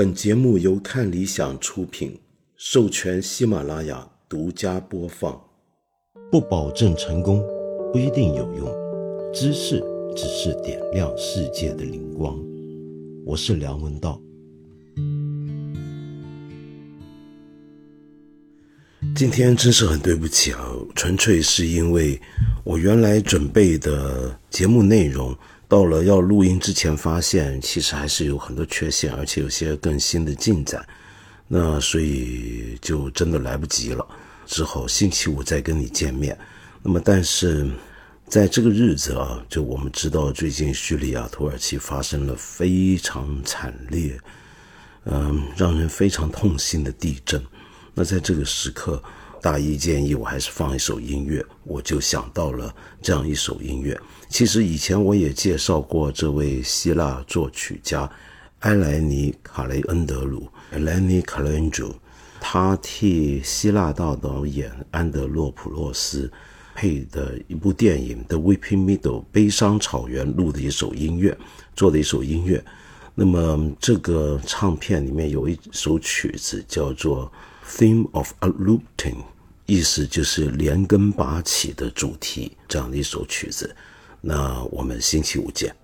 本节目由看理想出品，授权喜马拉雅独家播放。不保证成功，不一定有用。知识只是点亮世界的灵光。我是梁文道。今天真是很对不起啊，纯粹是因为我原来准备的节目内容。到了要录音之前，发现其实还是有很多缺陷，而且有些更新的进展，那所以就真的来不及了，只好星期五再跟你见面。那么，但是在这个日子啊，就我们知道最近叙利亚、土耳其发生了非常惨烈，嗯，让人非常痛心的地震。那在这个时刻。大一建议我还是放一首音乐，我就想到了这样一首音乐。其实以前我也介绍过这位希腊作曲家埃莱尼·卡雷恩德鲁 （Eleni c a l e n d r 他替希腊大导演安德洛普洛斯配的一部电影《The Weeping Meadow》悲伤草原录的一首音乐，做的一首音乐。那么这个唱片里面有一首曲子叫做。Theme of a looting，意思就是连根拔起的主题，这样的一首曲子。那我们星期五见。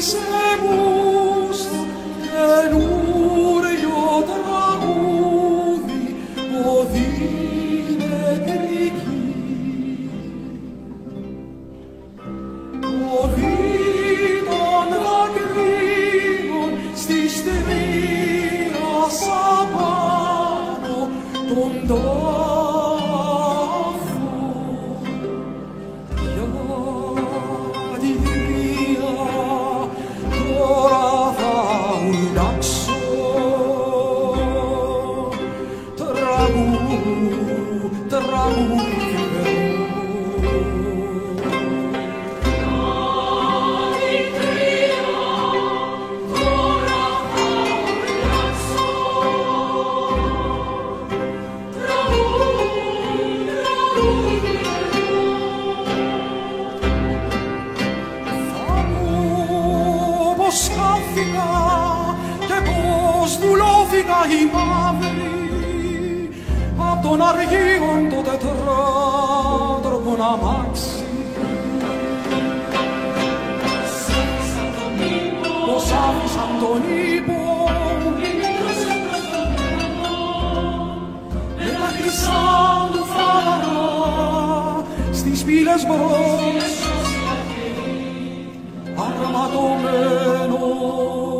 say η μαύρη απ' των αργίων το τετράτροπο να μάξει. Πως άφησαν τον ύπο. Με τα χρυσά του φάρα στις πύλες μπρος. Αγραμματωμένος.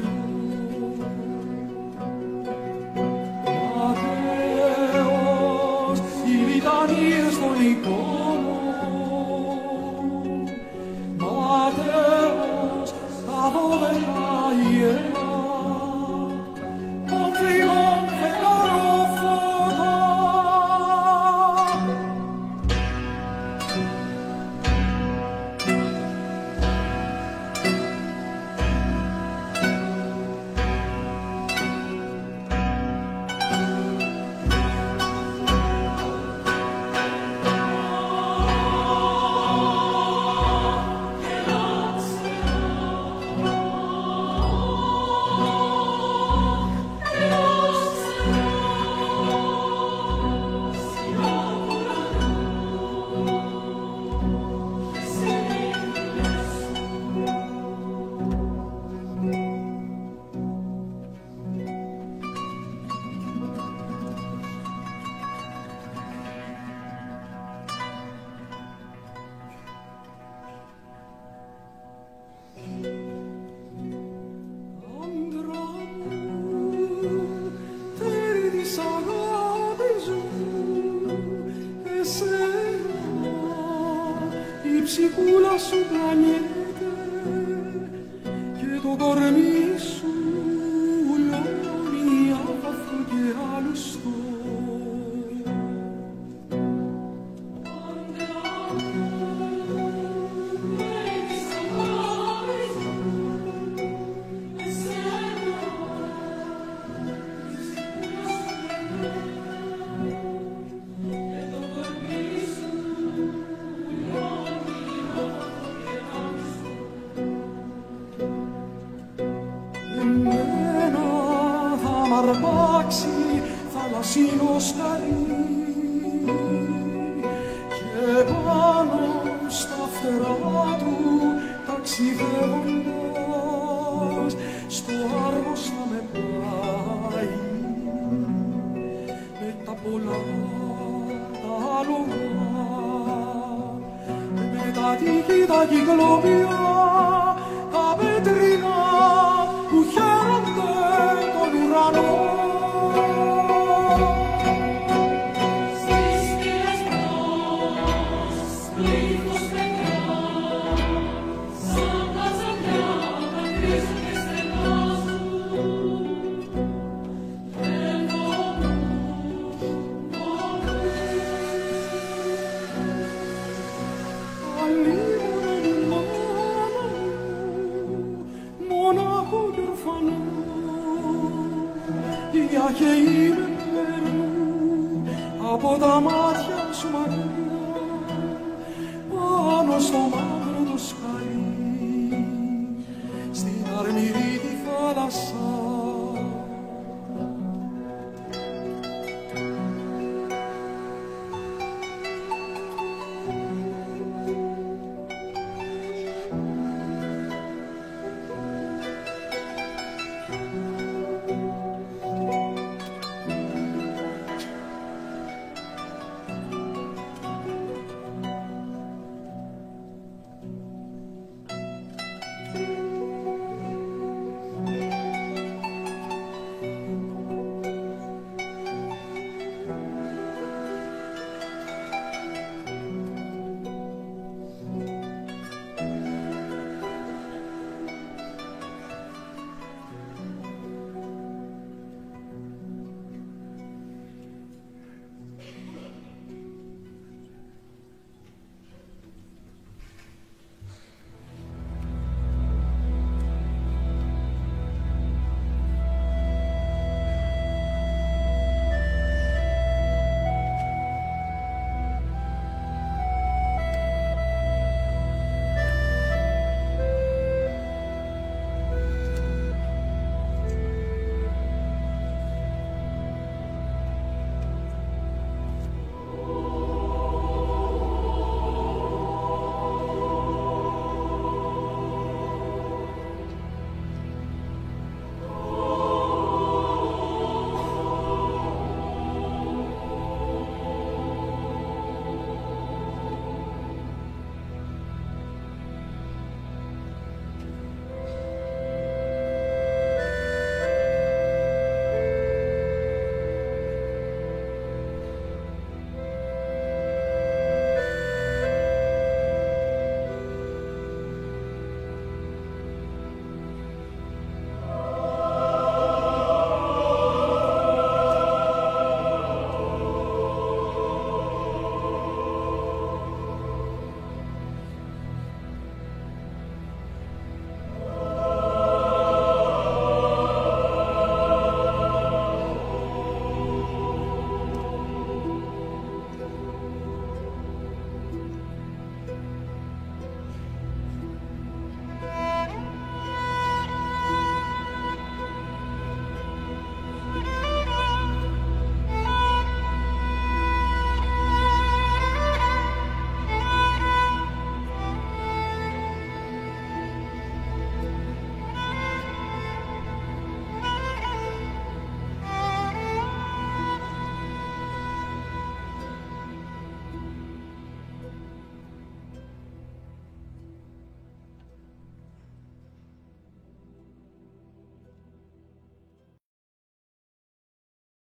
ταξιδεύοντας στο Άργος θα με πάει. Με τα πολλά τα λόγα, με τα τύχη τα κυκλόπια 我达摩提，苏玛哇，阿诺苏玛。